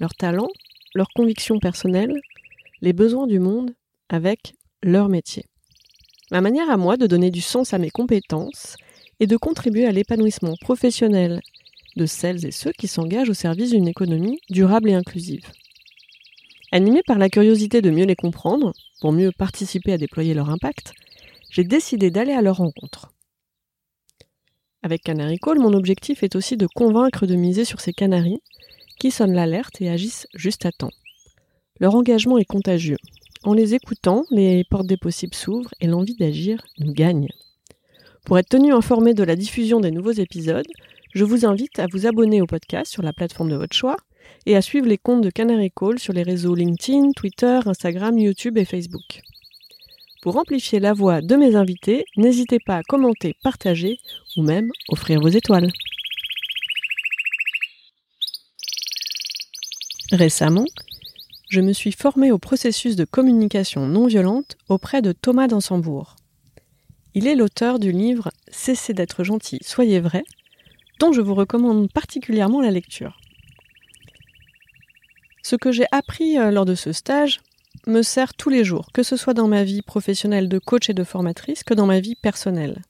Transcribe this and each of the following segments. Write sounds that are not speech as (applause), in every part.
leurs talents, leurs convictions personnelles, les besoins du monde avec leur métier. Ma manière à moi de donner du sens à mes compétences et de contribuer à l'épanouissement professionnel de celles et ceux qui s'engagent au service d'une économie durable et inclusive. Animé par la curiosité de mieux les comprendre, pour mieux participer à déployer leur impact, j'ai décidé d'aller à leur rencontre. Avec Canary Call, mon objectif est aussi de convaincre de miser sur ces canaris qui sonnent l'alerte et agissent juste à temps. Leur engagement est contagieux. En les écoutant, les portes des possibles s'ouvrent et l'envie d'agir nous gagne. Pour être tenu informé de la diffusion des nouveaux épisodes, je vous invite à vous abonner au podcast sur la plateforme de votre choix et à suivre les comptes de Canary Call sur les réseaux LinkedIn, Twitter, Instagram, YouTube et Facebook. Pour amplifier la voix de mes invités, n'hésitez pas à commenter, partager ou même offrir vos étoiles. Récemment, je me suis formée au processus de communication non violente auprès de Thomas Dansembourg. Il est l'auteur du livre Cessez d'être gentil, soyez vrai, dont je vous recommande particulièrement la lecture. Ce que j'ai appris euh, lors de ce stage me sert tous les jours, que ce soit dans ma vie professionnelle de coach et de formatrice que dans ma vie personnelle.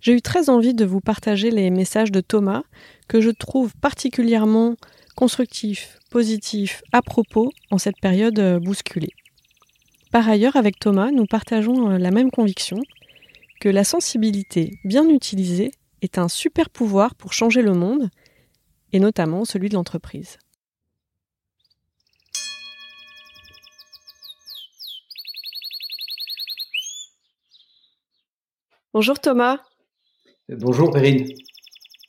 J'ai eu très envie de vous partager les messages de Thomas que je trouve particulièrement constructifs, positifs, à propos en cette période euh, bousculée. Par ailleurs, avec Thomas, nous partageons euh, la même conviction que la sensibilité bien utilisée est un super pouvoir pour changer le monde, et notamment celui de l'entreprise. Bonjour Thomas. Bonjour Perrine.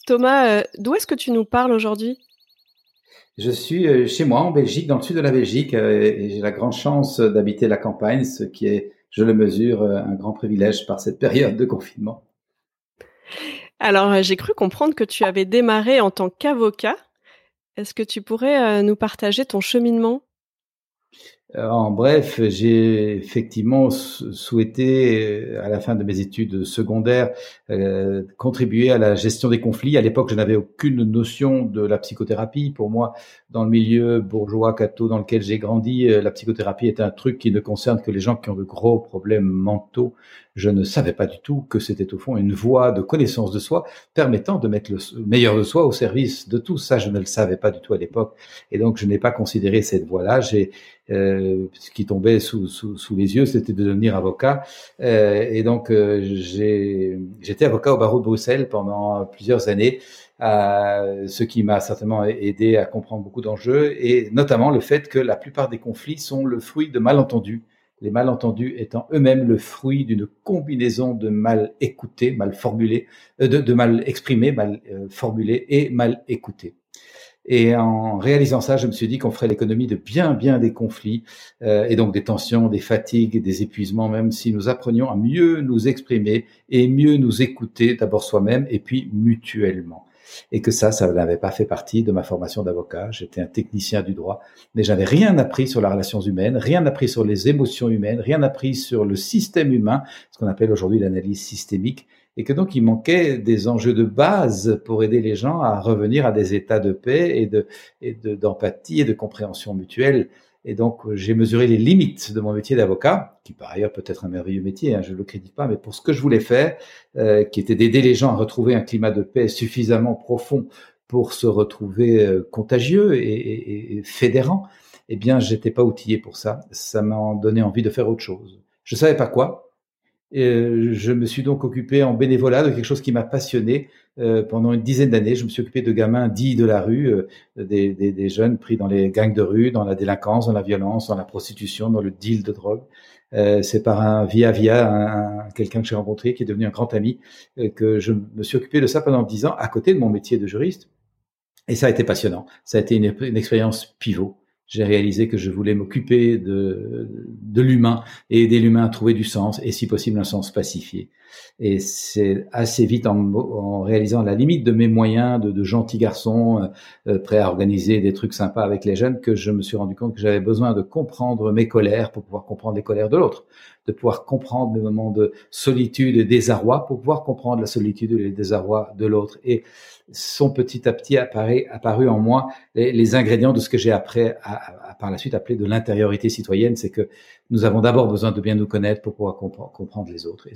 Thomas, euh, d'où est-ce que tu nous parles aujourd'hui? Je suis euh, chez moi en Belgique, dans le sud de la Belgique, euh, et j'ai la grande chance d'habiter la campagne, ce qui est, je le mesure, un grand privilège par cette période de confinement. Alors, j'ai cru comprendre que tu avais démarré en tant qu'avocat. Est-ce que tu pourrais nous partager ton cheminement? euh, en bref, j'ai effectivement souhaité, euh, à la fin de mes études secondaires, euh, contribuer à la gestion des conflits. À l'époque, je n'avais aucune notion de la psychothérapie. Pour moi, dans le milieu bourgeois, catho, dans lequel j'ai grandi, la psychothérapie est un truc qui ne concerne que les gens qui ont de gros problèmes mentaux. Je ne savais pas du tout que c'était au fond une voie de connaissance de soi permettant de mettre le meilleur de soi au service de tout. Ça, je ne le savais pas du tout à l'époque. Et donc, je n'ai pas considéré cette voie-là. J'ai euh, ce qui tombait sous, sous, sous les yeux, c'était de devenir avocat. Euh, et donc, euh, j'étais avocat au barreau de Bruxelles pendant plusieurs années, euh, ce qui m'a certainement aidé à comprendre beaucoup d'enjeux, et notamment le fait que la plupart des conflits sont le fruit de malentendus. Les malentendus étant eux-mêmes le fruit d'une combinaison de mal écoutés, mal formulés, de, de mal exprimés, mal formulés et mal écoutés. Et en réalisant ça, je me suis dit qu'on ferait l'économie de bien, bien des conflits, euh, et donc des tensions, des fatigues, des épuisements, même si nous apprenions à mieux nous exprimer et mieux nous écouter, d'abord soi-même et puis mutuellement. Et que ça, ça n'avait pas fait partie de ma formation d'avocat. J'étais un technicien du droit, mais j'avais rien appris sur les relations humaines, rien appris sur les émotions humaines, rien appris sur le système humain, ce qu'on appelle aujourd'hui l'analyse systémique et que donc il manquait des enjeux de base pour aider les gens à revenir à des états de paix et de et d'empathie et de compréhension mutuelle. Et donc j'ai mesuré les limites de mon métier d'avocat, qui par ailleurs peut être un merveilleux métier, hein, je ne le crédite pas, mais pour ce que je voulais faire, euh, qui était d'aider les gens à retrouver un climat de paix suffisamment profond pour se retrouver euh, contagieux et, et, et fédérant, eh bien j'étais pas outillé pour ça. Ça m'a donné envie de faire autre chose. Je savais pas quoi, et euh, je me suis donc occupé en bénévolat de quelque chose qui m'a passionné euh, pendant une dizaine d'années. Je me suis occupé de gamins dits de la rue, euh, des, des, des, jeunes pris dans les gangs de rue, dans la délinquance, dans la violence, dans la prostitution, dans le deal de drogue. C'est par un via via un, quelqu'un que j'ai rencontré qui est devenu un grand ami que je me suis occupé de ça pendant dix ans à côté de mon métier de juriste. Et ça a été passionnant. Ça a été une expérience pivot j'ai réalisé que je voulais m'occuper de, de l'humain et aider l'humain à trouver du sens et si possible un sens pacifié. Et c'est assez vite en, en, réalisant la limite de mes moyens de, de gentil garçon euh, prêt à organiser des trucs sympas avec les jeunes que je me suis rendu compte que j'avais besoin de comprendre mes colères pour pouvoir comprendre les colères de l'autre, de pouvoir comprendre mes moments de solitude et désarroi pour pouvoir comprendre la solitude et le désarroi de l'autre. Et sont petit à petit apparu, apparu en moi les, les, ingrédients de ce que j'ai après, à, par la suite appelé de l'intériorité citoyenne, c'est que nous avons d'abord besoin de bien nous connaître pour pouvoir comprendre les autres.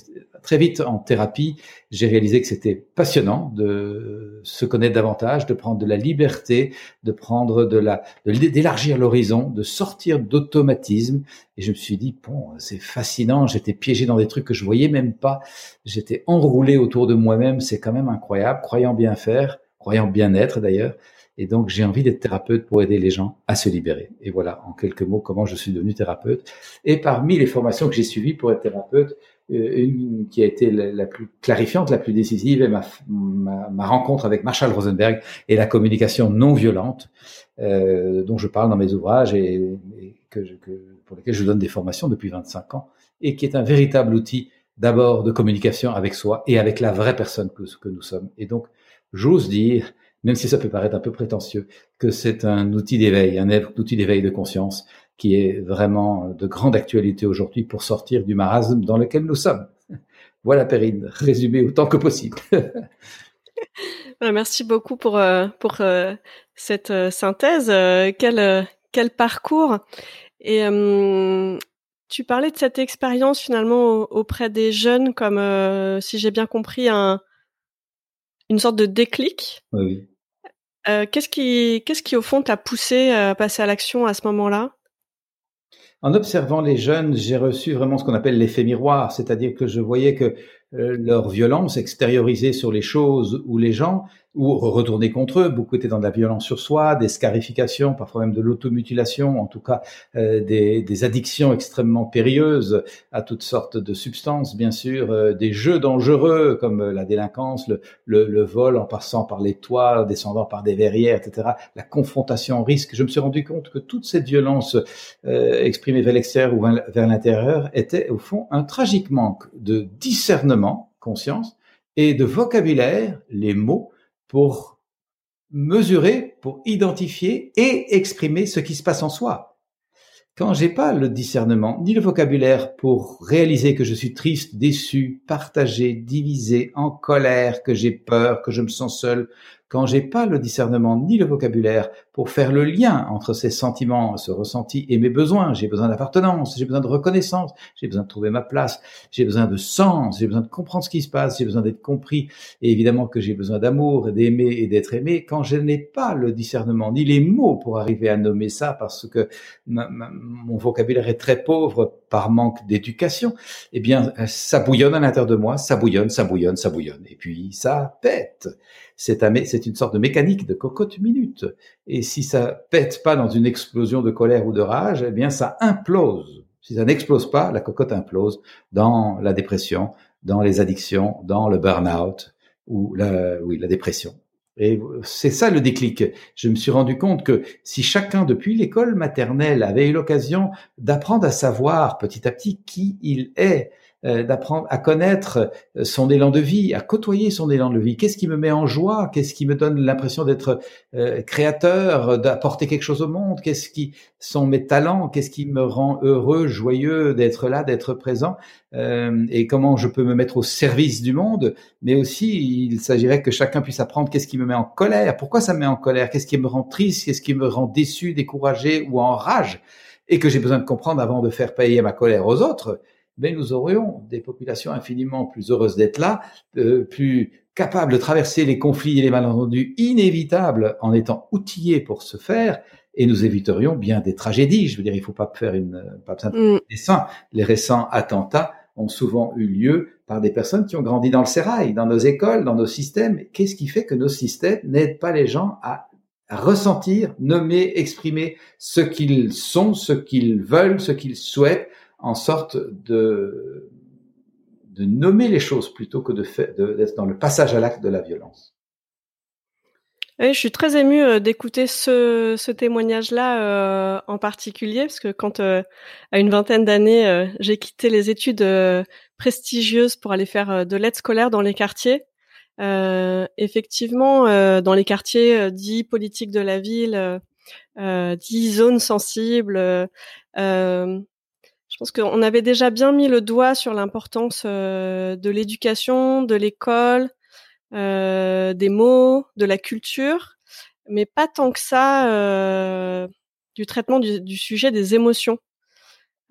Très vite en thérapie, j'ai réalisé que c'était passionnant de se connaître davantage, de prendre de la liberté, de prendre de la, d'élargir l'horizon, de sortir d'automatisme. Et je me suis dit bon, c'est fascinant. J'étais piégé dans des trucs que je voyais même pas. J'étais enroulé autour de moi-même. C'est quand même incroyable, croyant bien faire, croyant bien être d'ailleurs. Et donc, j'ai envie d'être thérapeute pour aider les gens à se libérer. Et voilà, en quelques mots, comment je suis devenu thérapeute. Et parmi les formations que j'ai suivies pour être thérapeute, euh, une qui a été la, plus clarifiante, la plus décisive, est ma, ma, rencontre avec Marshall Rosenberg et la communication non violente, euh, dont je parle dans mes ouvrages et, que, que, pour lesquels je donne des formations depuis 25 ans, et qui est un véritable outil d'abord de communication avec soi et avec la vraie personne que, que nous sommes. Et donc, j'ose dire même si ça peut paraître un peu prétentieux, que c'est un outil d'éveil, un outil d'éveil de conscience qui est vraiment de grande actualité aujourd'hui pour sortir du marasme dans lequel nous sommes. Voilà, Perrine, résumé autant que possible. (laughs) Merci beaucoup pour, euh, pour euh, cette euh, synthèse. Quel, quel parcours Et tu parlais de cette expérience finalement auprès des jeunes comme, si j'ai bien compris, un, une sorte de déclic. Oui. Euh, qu'est-ce qui, qu'est-ce qui au fond t'a poussé à passer à l'action à ce moment-là? En observant les jeunes, j'ai reçu vraiment ce qu'on appelle l'effet miroir, c'est-à-dire que je voyais que euh, leur violence extériorisée sur les choses ou les gens ou retourner contre eux. Beaucoup étaient dans de la violence sur soi, des scarifications, parfois même de l'automutilation, en tout cas euh, des, des, addictions extrêmement périlleuses à toutes sortes de substances, bien sûr, euh, des jeux dangereux comme la délinquance, le, le, le, vol en passant par les toits, descendant par des verrières, etc. La confrontation au risque. Je me suis rendu compte que toute cette violence euh, exprimée vers l'extérieur ou vers l'intérieur était au fond un tragique manque de discernement, conscience, et de vocabulaire, les mots, pour mesurer, pour identifier et exprimer ce qui se passe en soi. Quand j'ai pas le discernement ni le vocabulaire pour réaliser que je suis triste, déçu, partagé, divisé, en colère, que j'ai peur, que je me sens seul, quand j'ai pas le discernement ni le vocabulaire pour faire le lien entre ces sentiments, ce ressenti et mes besoins, j'ai besoin d'appartenance, j'ai besoin de reconnaissance, j'ai besoin de trouver ma place, j'ai besoin de sens, j'ai besoin de comprendre ce qui se passe, j'ai besoin d'être compris, et évidemment que j'ai besoin d'amour, d'aimer et d'être aimé. Quand je n'ai pas le discernement ni les mots pour arriver à nommer ça, parce que mon vocabulaire est très pauvre par manque d'éducation, eh bien, ça bouillonne à l'intérieur de moi, ça bouillonne, ça bouillonne, ça bouillonne, et puis ça pète. C'est un, c'est une sorte de mécanique de cocotte minute. Et si ça pète pas dans une explosion de colère ou de rage, eh bien, ça implose. Si ça n'explose pas, la cocotte implose dans la dépression, dans les addictions, dans le burn-out ou la, oui, la dépression. Et c'est ça le déclic. Je me suis rendu compte que si chacun depuis l'école maternelle avait eu l'occasion d'apprendre à savoir petit à petit qui il est, d'apprendre à connaître euh, son élan de vie, à côtoyer son élan de vie. Qu'est-ce qui me met en joie? Qu'est-ce qui me donne l'impression d'être euh, créateur, d'apporter quelque chose au monde? Qu'est-ce qui sont mes talents? Qu'est-ce qui me rend heureux, joyeux d'être là, d'être présent? Et comment je peux me mettre au service du monde? Mais aussi, il s'agirait que chacun puisse apprendre qu'est-ce qui me met en colère. Pourquoi ça me met en colère? Qu'est-ce qui me rend triste? Qu'est-ce qui me rend déçu, découragé ou en rage? Et que j'ai besoin de comprendre avant de faire payer ma colère aux autres, mais nous aurions des populations infiniment plus heureuses d'être là, euh, plus capables de traverser les conflits et les malentendus inévitables en étant outillés pour ce faire, et nous éviterions bien des tragédies. Je veux dire, il ne faut pas faire une, pas besoin de mm. Les récents attentats ont souvent eu lieu par des personnes qui ont grandi dans le sérail, dans nos écoles, dans nos systèmes. Qu'est-ce qui fait que nos systèmes n'aident pas les gens à ressentir, nommer, exprimer ce qu'ils sont, ce qu'ils veulent, ce qu'ils souhaitent, en sorte de, de nommer les choses plutôt que de d'être dans le passage à l'acte de la violence. Oui, je suis très émue d'écouter ce, ce témoignage-là euh, en particulier, parce que quand, euh, à une vingtaine d'années, euh, j'ai quitté les études prestigieuses pour aller faire de l'aide scolaire dans les quartiers, effectivement, dans les quartiers dits politiques de la ville, dits zones sensibles, je pense qu'on avait déjà bien mis le doigt sur l'importance de l'éducation, de l'école, euh, des mots, de la culture, mais pas tant que ça euh, du traitement du, du, sujet des émotions.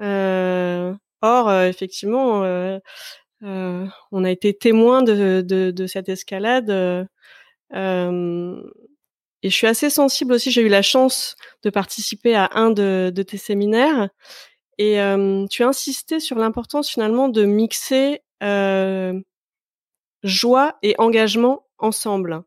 Euh, or, euh, effectivement, euh, on a été témoin de, de, de cette escalade. et je suis assez sensible aussi. J'ai eu la chance de participer à un de, de tes séminaires. Et tu as insisté sur l'importance finalement de mixer euh, joie et engagement ensemble.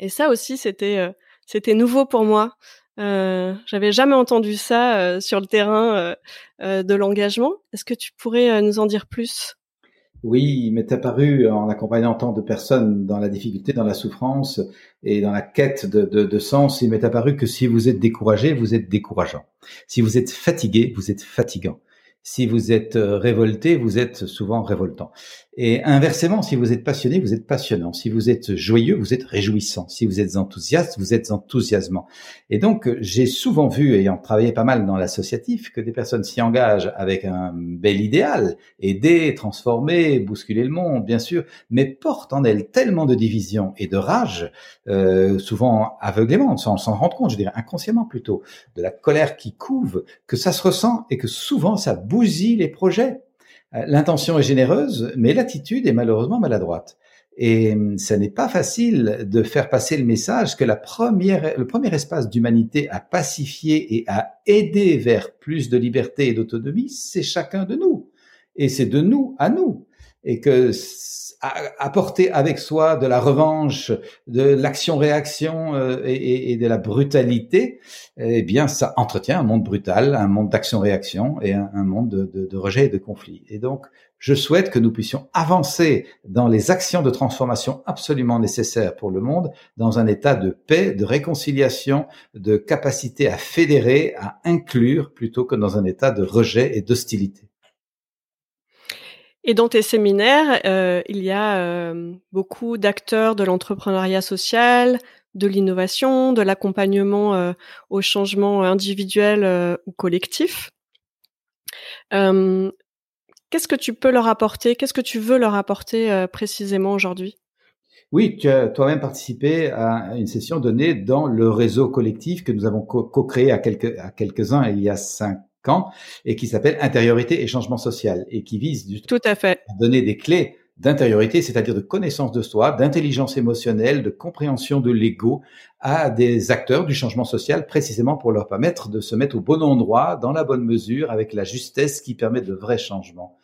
Et ça aussi, c'était euh, c'était nouveau pour moi. Euh, J'avais jamais entendu ça euh, sur le terrain euh, euh, de l'engagement. Est-ce que tu pourrais nous en dire plus? Oui, il m'est apparu en accompagnant tant de personnes dans la difficulté, dans la souffrance et dans la quête de, sens, il m'est apparu que si vous êtes découragé, vous êtes décourageant. Si vous êtes fatigué, vous êtes fatigant. Si vous êtes révolté, vous êtes souvent révoltant. Et inversement, si vous êtes passionné, vous êtes passionnant. Si vous êtes joyeux, vous êtes réjouissant. Si vous êtes enthousiaste, vous êtes enthousiasmant. Et donc, j'ai souvent vu, ayant travaillé pas mal dans l'associatif, que des personnes s'y engagent avec un bel idéal, aider, transformer, bousculer le monde, bien sûr, mais portent en elles tellement de division et de rage, euh, souvent aveuglément, sans s'en rendre compte, je dirais inconsciemment plutôt, de la colère qui couve, que ça se ressent et que souvent ça bousille les projets. Euh, l'intention est généreuse, mais l'attitude est malheureusement maladroite. Et hum, ce n'est pas facile de faire passer le message que la première, le premier espace d'humanité à pacifier et à aider vers plus de liberté et d'autonomie, c'est chacun de nous. Et c'est de nous à nous. Et que apporter avec soi de la revanche, de l'action-réaction euh, et, et, de la brutalité, eh bien, ça entretient un monde brutal, un monde d'action-réaction et un, monde de, de, de, rejet et de conflit. Et donc, je souhaite que nous puissions avancer dans les actions de transformation absolument nécessaires pour le monde, dans un état de paix, de réconciliation, de capacité à fédérer, à inclure, plutôt que dans un état de rejet et d'hostilité. Et dans tes séminaires, euh, il y a euh, beaucoup d'acteurs de l'entrepreneuriat social, de l'innovation, de l'accompagnement euh, au changement individuel ou collectif. Qu'est-ce que tu peux leur apporter? Qu'est-ce que tu veux leur apporter précisément aujourd'hui? Oui, tu as toi-même participé à une session donnée dans le réseau collectif que nous avons co-créé à, quelques, à quelques-uns il y a cinq et qui s'appelle Intériorité et changement social et qui vise Tout à, fait. à donner des clés d'intériorité, c'est-à-dire de connaissance de soi, d'intelligence émotionnelle, de compréhension de l'ego à des acteurs du changement social précisément pour leur permettre de se mettre au bon endroit, dans la bonne mesure, avec la justesse qui permet de vrais changements.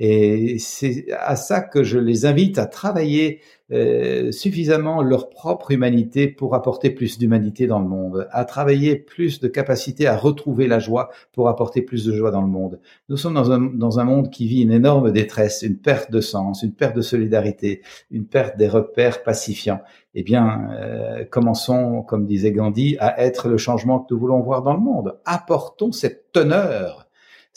Et c'est à ça que je les invite à travailler euh, suffisamment leur propre humanité pour apporter plus d'humanité dans le monde, à travailler plus de capacité à retrouver la joie pour apporter plus de joie dans le monde. Nous sommes dans un, dans un monde qui vit une énorme détresse, une perte de sens, une perte de solidarité, une perte des repères pacifiants. Eh bien, euh, commençons, comme disait Gandhi, à être le changement que nous voulons voir dans le monde. Apportons cette teneur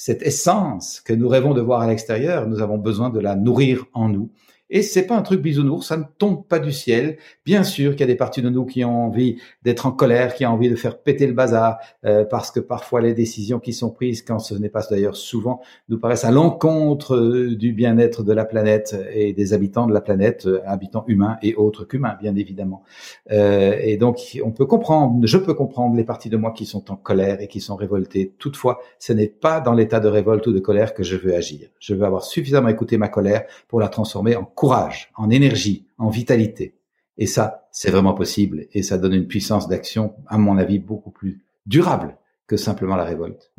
cette essence que nous rêvons de voir à l'extérieur, nous avons besoin de la nourrir en nous. Et c'est pas un truc bisounours, ça ne tombe pas du ciel. Bien sûr qu'il y a des parties de nous qui ont envie d'être en colère, qui ont envie de faire péter le bazar, euh, parce que parfois les décisions qui sont prises, quand ce n'est pas d'ailleurs souvent, nous paraissent à l'encontre euh, du bien-être de la planète et des habitants de la planète, euh, habitants humains et autres qu'humains, bien évidemment. Euh, et donc, on peut comprendre, je peux comprendre les parties de moi qui sont en colère et qui sont révoltées. Toutefois, ce n'est pas dans l'état de révolte ou de colère que je veux agir. Je veux avoir suffisamment écouté ma colère pour la transformer en courage, en énergie, en vitalité. Et ça, c'est vraiment possible et ça donne une puissance d'action, à mon avis, beaucoup plus durable que simplement la révolte.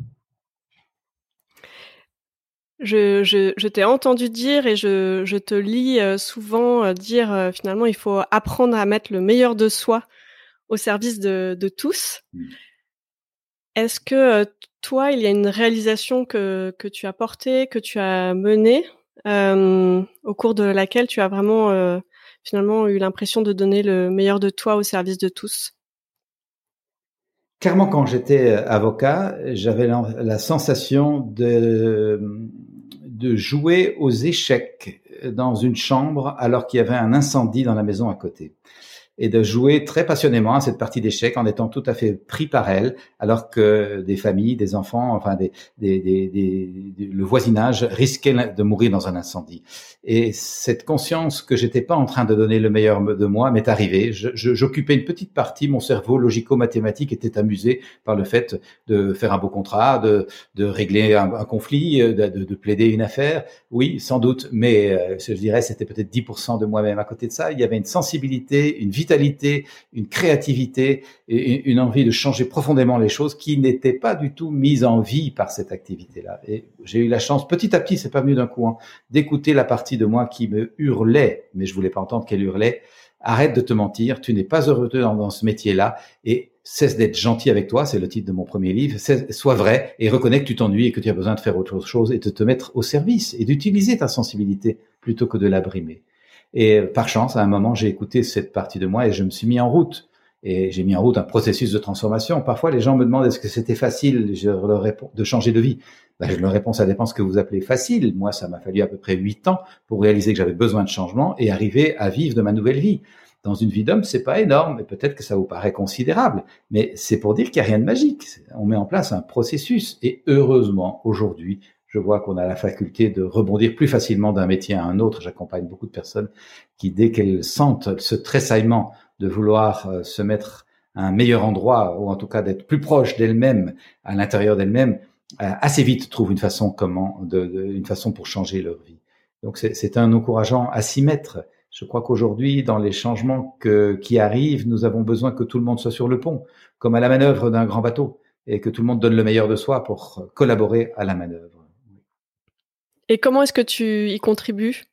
Je, je, t'ai entendu dire et je, je te lis euh, souvent euh, dire euh, finalement il faut apprendre à mettre le meilleur de soi au service de, de tous. Mmh. Est-ce que toi, il y a une réalisation que, que tu as portée, que tu as menée? Au cours de laquelle tu as vraiment euh, finalement eu l'impression de donner le meilleur de toi au service de tous. Clairement, quand j'étais avocat, j'avais la, sensation de, de jouer aux échecs dans une chambre alors qu'il y avait un incendie dans la maison à côté et de jouer très passionnément à cette partie d'échecs en étant tout à fait pris par elle, alors que des familles, des enfants, enfin des, des, des, des le voisinage risquaient de mourir dans un incendie. Et cette conscience que j'étais pas en train de donner le meilleur de moi m'est arrivée. J'occupais une petite partie, mon cerveau logico-mathématique était amusé par le fait de faire un beau contrat, de, de régler un, conflit, de, de, plaider une affaire. Oui, sans doute, mais euh, je dirais c'était peut-être 10% de moi-même. À côté de ça, il y avait une sensibilité, une vitalité, une créativité et une envie de changer profondément les choses qui n'étaient pas du tout mises en vie par cette activité-là. Et j'ai eu la chance, petit à petit, c'est pas venu d'un coup, hein, d'écouter la partie de moi qui me hurlait, mais je voulais pas entendre qu'elle hurlait. Arrête de te mentir, tu n'es pas heureux dans, dans ce métier-là et cesse d'être gentil avec toi, c'est le titre de mon premier livre, sois vrai et reconnais que tu t'ennuies et que tu as besoin de faire autre chose et de te mettre au service et d'utiliser ta sensibilité plutôt que de la brimer. Et par chance, à un moment, j'ai écouté cette partie de moi et je me suis mis en route. Et j'ai mis en route un processus de transformation. Parfois, les gens me demandent est-ce que c'était facile? De changer de vie. Ben, je leur réponds, ça dépend ce que vous appelez facile. Moi, ça m'a fallu à peu près huit ans pour réaliser que j'avais besoin de changement et arriver à vivre de ma nouvelle vie. Dans une vie d'homme, c'est pas énorme, mais peut-être que ça vous paraît considérable. Mais c'est pour dire qu'il n'y a rien de magique. On met en place un processus. Et heureusement, aujourd'hui, je vois qu'on a la faculté de rebondir plus facilement d'un métier à un autre. J'accompagne beaucoup de personnes qui, dès qu'elles sentent ce tressaillement de vouloir euh, se mettre à un meilleur endroit, ou en tout cas d'être plus proche d'elles-mêmes, à l'intérieur d'elles-mêmes, euh, assez vite trouvent une façon comment, une façon pour changer leur vie. Donc c'est un encourageant à s'y mettre. Je crois qu'aujourd'hui, dans les changements qui arrivent, nous avons besoin que tout le monde soit sur le pont, comme à la manœuvre d'un grand bateau, et que tout le monde donne le meilleur de soi pour collaborer à la manœuvre. Et comment est-ce que tu y contribues?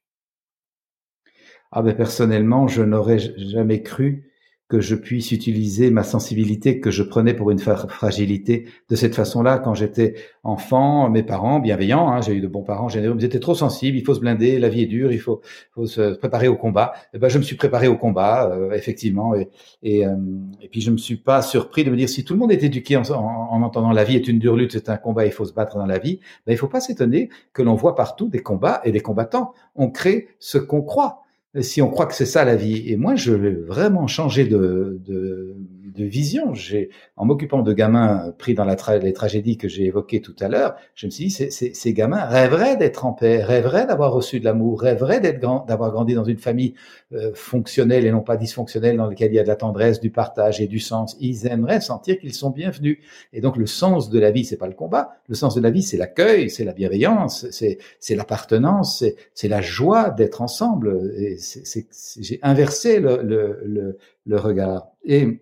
Ah ben personnellement, je n'aurais jamais cru que je puisse utiliser ma sensibilité que je prenais pour une fragilité de cette façon-là quand j'étais enfant. Mes parents, bienveillants, hein, j'ai eu de bons parents généreux, ils étaient trop sensibles. Il faut se blinder, la vie est dure, il faut, faut se préparer au combat. Et eh ben, je me suis préparé au combat, euh, effectivement, et, et, euh, et, puis je me suis pas surpris de me dire si tout le monde est éduqué en, en, entendant la vie est une dure lutte, c'est un combat, il faut se battre dans la vie. Ben, il faut pas s'étonner que l'on voit partout des combats et des combattants. On crée ce qu'on croit si on croit que c'est ça la vie. Et moi, je vais vraiment changer de, de, de vision. J'ai, en m'occupant de gamins pris dans la les tragédies que j'ai évoquées tout à l'heure, je me suis dit, ces gamins rêveraient d'être en paix, rêveraient d'avoir reçu de l'amour, rêveraient d'être grand, d'avoir grandi dans une famille euh, fonctionnelle et non pas dysfonctionnelle, dans laquelle il y a de la tendresse, du partage et du sens. Ils aimeraient sentir qu'ils sont bienvenus. Et donc, le sens de la vie, c'est pas le combat. Le sens de la vie, c'est l'accueil, c'est la bienveillance, c'est, l'appartenance, c'est, la joie d'être ensemble. J'ai inversé le, le, le, regard. Et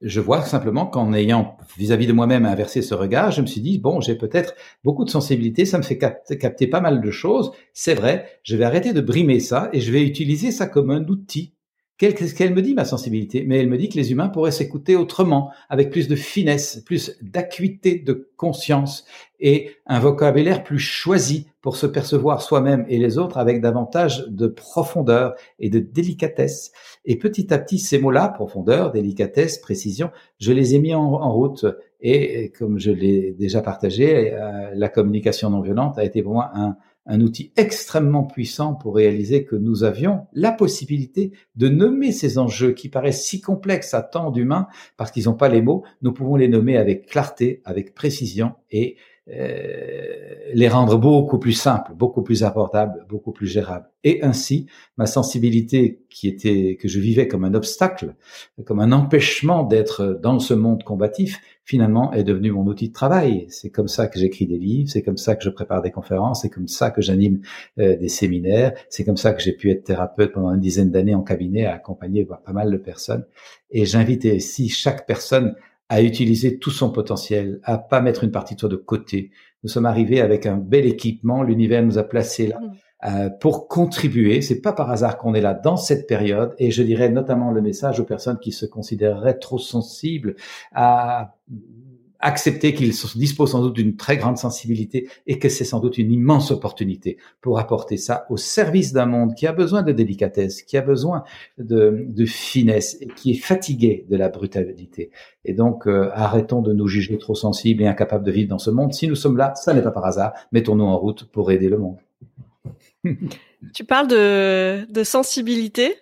je vois simplement qu'en ayant vis-à-vis de moi-même inversé ce regard, je me suis dit, bon, j'ai peut-être beaucoup de sensibilité, ça me fait capter, pas mal de choses. C'est vrai, je vais arrêter de brimer ça et je vais utiliser ça comme un outil. Qu'est-ce qu'elle me dit, ma sensibilité? Mais elle me dit que les humains pourraient s'écouter autrement, avec plus de finesse, plus d'acuité de conscience et un vocabulaire plus choisi pour se percevoir soi-même et les autres avec davantage de profondeur et de délicatesse. Et petit à petit, ces mots-là, profondeur, délicatesse, précision, je les ai mis en, route. Et comme je l'ai déjà partagé, euh, la communication non violente a été pour moi un, un outil extrêmement puissant pour réaliser que nous avions la possibilité de nommer ces enjeux qui paraissent si complexes à tant d'humains parce qu'ils n'ont pas les mots. Nous pouvons les nommer avec clarté, avec précision et les rendre beaucoup plus simples, beaucoup plus abordables, beaucoup plus gérables. Et ainsi, ma sensibilité qui était que je vivais comme un obstacle, comme un empêchement d'être dans ce monde combatif, finalement est devenu mon outil de travail. C'est comme ça que j'écris des livres, c'est comme ça que je prépare des conférences, c'est comme ça que j'anime euh, des séminaires, c'est comme ça que j'ai pu être thérapeute pendant une dizaine d'années en cabinet, à accompagner pas mal de personnes. Et j'invite ici chaque personne à utiliser tout son potentiel, à pas mettre une partie de soi de côté. Nous sommes arrivés avec un bel équipement, l'univers nous a placés là. Mmh. Euh, pour contribuer. C'est pas par hasard qu'on est là dans cette période, et je dirais notamment le message aux personnes qui se considéreraient trop sensibles à accepter qu'il dispose sans doute d'une très grande sensibilité et que c'est sans doute une immense opportunité pour apporter ça au service d'un monde qui a besoin de délicatesse, qui a besoin de, finesse et qui est fatigué de la brutalité. Et donc, euh, arrêtons de nous juger trop sensibles et incapables de vivre dans ce monde. Si nous sommes là, ça n'est pas par hasard. Mettons-nous en route pour aider le monde. tu parles de, de sensibilité.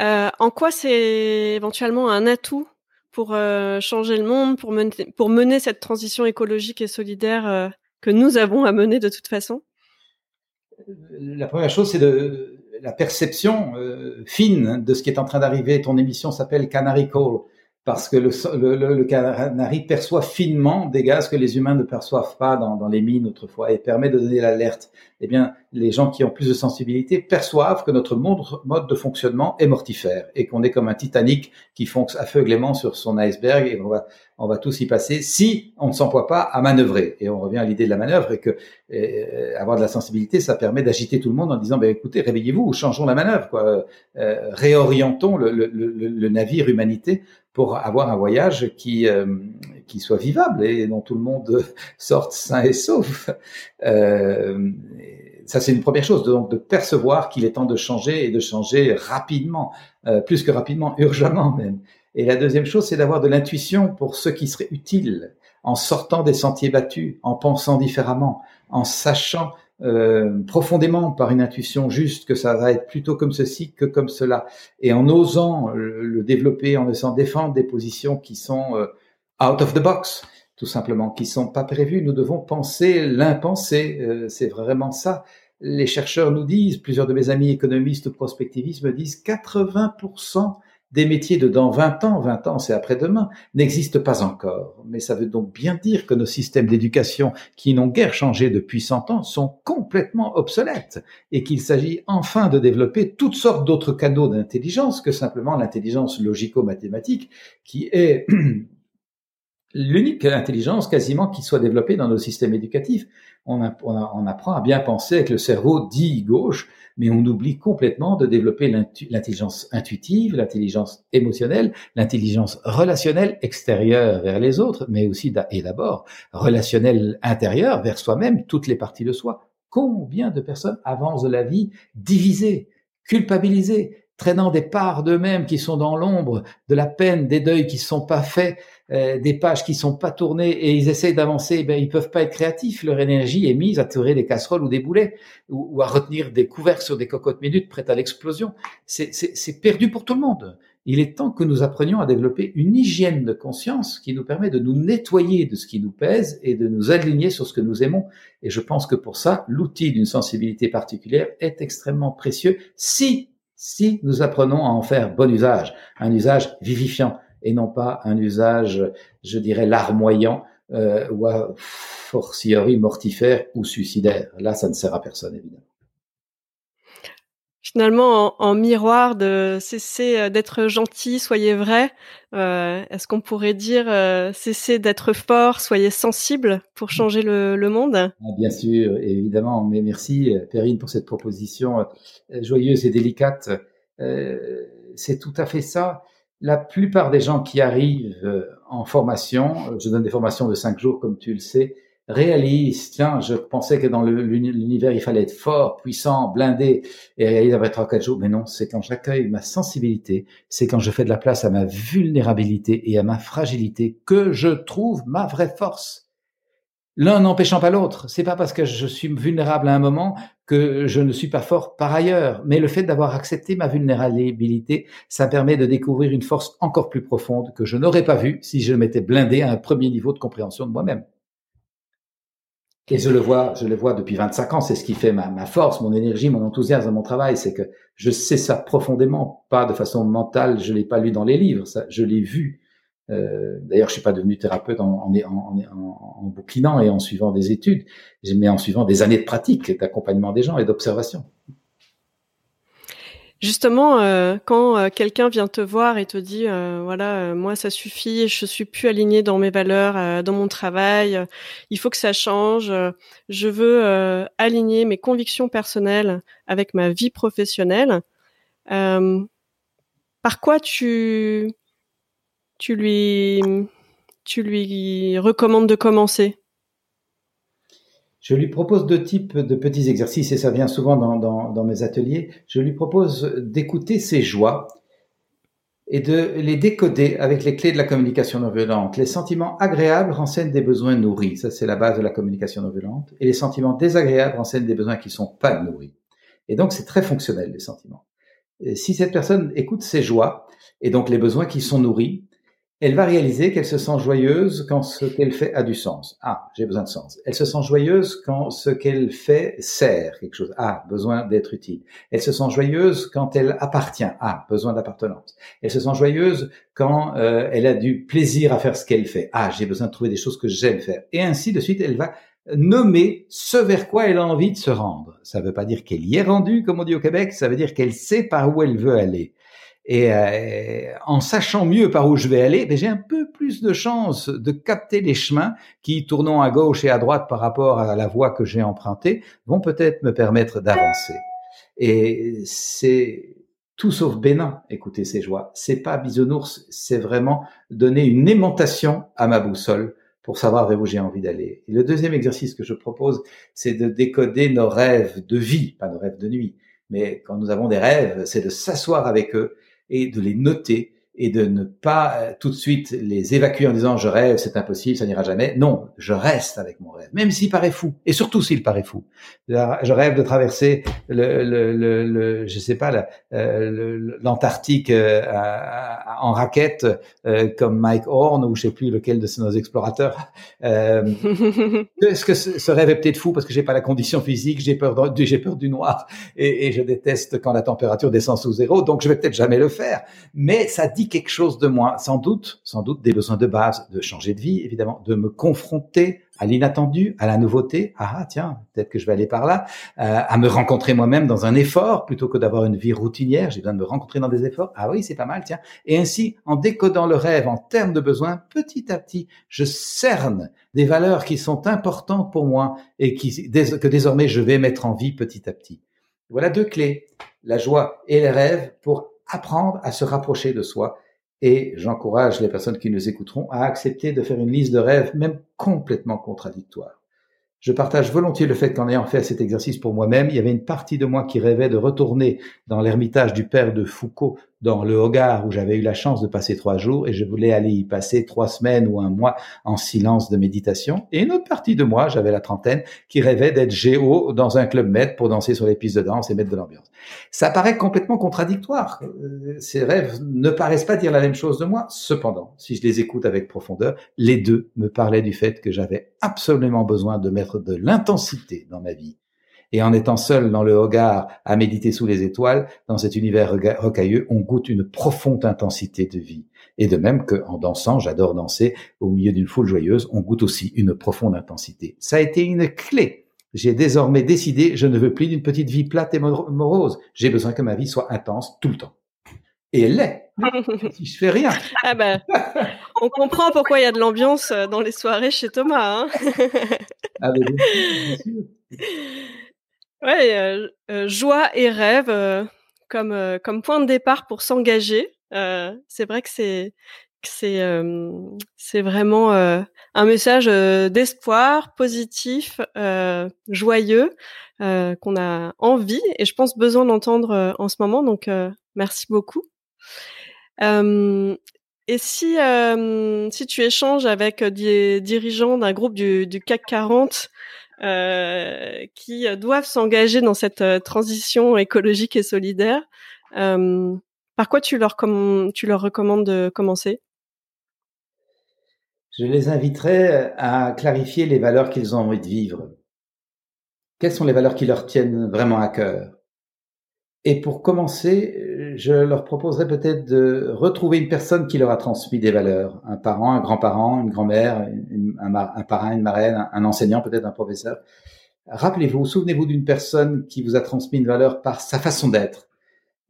Euh, en quoi c'est éventuellement un atout pour euh, changer le monde, pour mener, cette transition écologique et solidaire euh, que nous avons à mener de toute façon La première chose, c'est la perception fine de ce qui est en train d'arriver. Ton émission s'appelle Canary Call parce que le, le, canari perçoit finement des gaz que les humains ne perçoivent pas dans, dans les mines autrefois et permet de donner l'alerte. Eh bien, les gens qui ont plus de sensibilité perçoivent que notre mode de fonctionnement est mortifère et qu'on est comme un Titanic qui fonce aveuglément sur son iceberg et on va, on va tous y passer si on ne s'emploie pas à manœuvrer. Et on revient à l'idée de la manœuvre et que euh, avoir de la sensibilité, ça permet d'agiter tout le monde en disant, ben écoutez, réveillez-vous, changeons la manœuvre. Euh, réorientons le, navire humanité pour avoir un voyage qui euh, qui soit vivable et dont tout le monde (laughs) sorte sain et sauf. Euh, ça, c'est une première chose, donc de percevoir qu'il est temps de changer et de changer rapidement, euh, plus que rapidement, urgemment même. Et la deuxième chose, c'est d'avoir de l'intuition pour ce qui serait utile, en sortant des sentiers battus, en pensant différemment, en sachant euh, profondément par une intuition juste que ça va être plutôt comme ceci que comme cela, et en osant le, développer, en osant défendre des positions qui sont euh, out of the box, tout simplement, qui sont pas prévues. Nous devons penser l'impensé, euh, c'est vraiment ça. Les chercheurs nous disent, plusieurs de mes amis économistes ou prospectivistes me disent 80% des métiers de dans 20 ans, 20 ans c'est après-demain, n'existent pas encore. Mais ça veut donc bien dire que nos systèmes d'éducation, qui n'ont guère changé depuis 100 ans, sont complètement obsolètes et qu'il s'agit enfin de développer toutes sortes d'autres canaux d'intelligence que simplement l'intelligence logico-mathématique qui est (clears throat) l'unique intelligence quasiment qui soit développée dans nos systèmes éducatifs. On, apprend à bien penser avec le cerveau dit gauche, mais on oublie complètement de développer l'intelligence intuitive, l'intelligence émotionnelle, l'intelligence relationnelle extérieure vers les autres, mais aussi et d'abord relationnelle intérieure vers soi-même, toutes les parties de soi. Combien de personnes avancent de la vie divisées, culpabilisées, traînant des parts d'eux-mêmes qui sont dans l'ombre, de la peine, des deuils qui ne sont pas faits, euh, des pages qui sont pas tournées et ils essayent d'avancer, ben ils peuvent pas être créatifs. Leur énergie est mise à tirer des casseroles ou des boulets ou, à retenir des couverts sur des cocottes minutes prêtes à l'explosion. C'est perdu pour tout le monde. Il est temps que nous apprenions à développer une hygiène de conscience qui nous permet de nous nettoyer de ce qui nous pèse et de nous aligner sur ce que nous aimons. Et je pense que pour ça, l'outil d'une sensibilité particulière est extrêmement précieux si si nous apprenons à en faire bon usage, un usage vivifiant et non pas un usage, je dirais, larmoyant euh, ou fortiori mortifère ou suicidaire. Là, ça ne sert à personne, évidemment. Finalement, en, miroir de cesser euh, d'être gentil, soyez vrai. Euh, Est-ce qu'on pourrait dire euh, cesser d'être fort, soyez sensible pour changer le, le monde? Ah, Bien sûr, évidemment. Mais merci, Perrine, pour cette proposition euh, joyeuse et délicate. Euh, c'est tout à fait ça. La plupart des gens qui arrivent en formation, je donne des formations de cinq jours, comme tu le sais, réalise, tiens, je pensais que dans l'univers, il fallait être fort, puissant, blindé, et réalise après trois, quatre jours. Mais non, c'est quand j'accueille ma sensibilité, c'est quand je fais de la place à ma vulnérabilité et à ma fragilité que je trouve ma vraie force. L'un n'empêchant pas l'autre. C'est pas parce que je suis vulnérable à un moment que je ne suis pas fort par ailleurs. Mais le fait d'avoir accepté ma vulnérabilité, ça permet de découvrir une force encore plus profonde que je n'aurais pas vue si je m'étais blindé à un premier niveau de compréhension de moi-même. Et je le vois, je le vois depuis 25 ans. C'est ce qui fait ma, force, mon énergie, mon enthousiasme mon travail. C'est que je sais ça profondément, pas de façon mentale. Je l'ai pas lu dans les livres, ça, je l'ai vu. Euh, D'ailleurs, je suis pas devenu thérapeute en, en, en, en, et en suivant des études, mais en suivant des années de pratique, d'accompagnement des gens et d'observation. Justement, euh, quand euh, quelqu'un vient te voir et te dit, euh, voilà, moi ça suffit, je suis plus aligné dans mes valeurs, dans mon travail, il faut que ça change, je veux aligner mes convictions personnelles avec ma vie professionnelle. par quoi tu tu lui tu lui recommandes de commencer? Je lui propose deux types de petits exercices et ça vient souvent dans, mes ateliers. Je lui propose d'écouter ses joies et de les décoder avec les clés de la communication non violente. Les sentiments agréables renseignent des besoins nourris, ça c'est la base de la communication non violente, et les sentiments désagréables renseignent des besoins qui sont pas nourris. Et donc c'est très fonctionnel les sentiments. si cette personne écoute ses joies et donc les besoins qui sont nourris, elle va réaliser qu'elle se sent joyeuse quand ce qu'elle fait a du sens. Ah, j'ai besoin de sens. Elle se sent joyeuse quand ce qu'elle fait sert quelque chose. Ah, besoin d'être utile. Elle se sent joyeuse quand elle appartient. Ah, besoin d'appartenance. Elle se sent joyeuse quand euh, elle a du plaisir à faire ce qu'elle fait. Ah, j'ai besoin de trouver des choses que j'aime faire. Et ainsi de suite, elle va nommer ce vers quoi elle a envie de se rendre. Ça ne veut pas dire qu'elle y est rendue, comme on dit au Québec, ça veut dire qu'elle sait par où elle veut aller. Et euh, en sachant mieux par où je vais aller, ben, j'ai un peu plus de chance de capter les chemins qui, tournant à gauche et à droite par rapport à la voie que j'ai empruntée, vont peut-être me permettre d'avancer. Et c'est tout sauf bénin, écouter ces joies. C'est pas bisounours, c'est vraiment donner une aimantation à ma boussole pour savoir vers où j'ai envie d'aller. Le deuxième exercice que je propose, c'est de décoder nos rêves de vie, pas nos rêves de nuit. Mais quand nous avons des rêves, c'est de s'asseoir avec eux et de les noter et de ne pas euh, tout de suite les évacuer en disant je rêve, c'est impossible, ça n'ira jamais. Non, je reste avec mon rêve, même s'il paraît fou, et surtout s'il paraît fou. Je rêve de traverser le, le, le, le je sais pas, euh, l'Antarctique euh, en raquette comme Mike Horn ou je sais plus lequel de nos explorateurs. (laughs) Est-ce que ce, rêve est peut-être fou parce que j'ai pas la condition physique, j'ai peur, j'ai peur du noir et, et je déteste quand la température descend sous zéro, donc je vais peut-être jamais le faire. Mais ça dit quelque chose de moi, sans doute, sans doute des besoins de base, de changer de vie, évidemment, de me confronter à l'inattendu, à la nouveauté. Ah, ah tiens, peut-être que je vais aller par là, euh, à me rencontrer moi-même dans un effort plutôt que d'avoir une vie routinière. J'ai besoin de me rencontrer dans des efforts. Ah oui, c'est pas mal, tiens. Et ainsi, en décodant le rêve en termes de besoins, petit à petit, je cerne des valeurs qui sont importantes pour moi et qui, que désormais je vais mettre en vie petit à petit. Voilà deux clés, la joie et les rêves pour apprendre à se rapprocher de soi. Et j'encourage les personnes qui nous écouteront à accepter de faire une liste de rêves, même complètement contradictoire. Je partage volontiers le fait qu'en ayant fait cet exercice pour moi-même, il y avait une partie de moi qui rêvait de retourner dans l'ermitage du père de Foucault dans le Hogar où j'avais eu la chance de passer trois jours et je voulais aller y passer trois semaines ou un mois en silence de méditation. Et une autre partie de moi, j'avais la trentaine, qui rêvait d'être géo dans un club med pour danser sur les pistes de danse et mettre de l'ambiance. Ça paraît complètement contradictoire. Euh, ces rêves ne paraissent pas dire la même chose de moi. Cependant, si je les écoute avec profondeur, les deux me parlaient du fait que j'avais absolument besoin de mettre de l'intensité dans ma vie et en étant seul dans le Hogar à méditer sous les étoiles, dans cet univers rocailleux, on goûte une profonde intensité de vie. Et de même qu'en dansant, j'adore danser, au milieu d'une foule joyeuse, on goûte aussi une profonde intensité. Ça a été une clé. J'ai désormais décidé, je ne veux plus d'une petite vie plate et morose. J'ai besoin que ma vie soit intense tout le temps. Et elle l'est. (laughs) si je fais rien. Ah ben, on comprend pourquoi il y a de l'ambiance dans les soirées chez Thomas. Hein ah ben, bien sûr. (laughs) Ouais, euh, euh, joie et rêve euh, comme comme point de départ pour s'engager. c'est vrai que c'est c'est c'est vraiment un message d'espoir positif, joyeux qu'on a envie et je pense besoin d'entendre en ce moment. Donc merci beaucoup. et si si tu échanges avec des dirigeants d'un groupe du, du CAC 40 euh, qui doivent s'engager dans cette euh, transition écologique et solidaire. Euh, par quoi tu leur, tu leur recommandes de commencer? Je les inviterai à clarifier les valeurs qu'ils ont envie de vivre. Quelles sont les valeurs qui leur tiennent vraiment à cœur? Et pour commencer, je leur proposerai peut-être de retrouver une personne qui leur a transmis des valeurs, un parent, un grand-parent, une grand-mère, un, un, parrain, une marraine, un, enseignant, peut-être un professeur. Rappelez-vous, souvenez-vous d'une personne qui vous a transmis une valeur par sa façon d'être,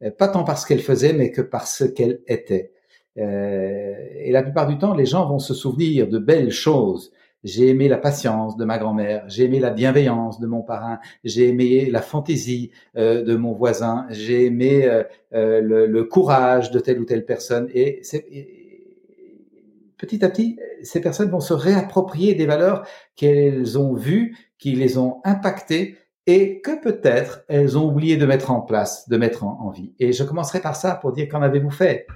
euh, pas tant par ce qu'elle faisait, mais que par ce qu'elle était. Euh, et la plupart du temps, les gens vont se souvenir de belles choses. J'ai aimé la patience de ma grand-mère, j'ai aimé la bienveillance de mon parrain, j'ai aimé la fantaisie euh, de mon voisin, j'ai aimé le, le, courage de telle ou telle personne. Et, petit à petit, ces personnes vont se réapproprier des valeurs qu'elles ont vues, qui les ont impactées et que peut-être elles ont oublié de mettre en place, de mettre en, vie. Et je commencerai par ça pour dire qu'en avez-vous fait?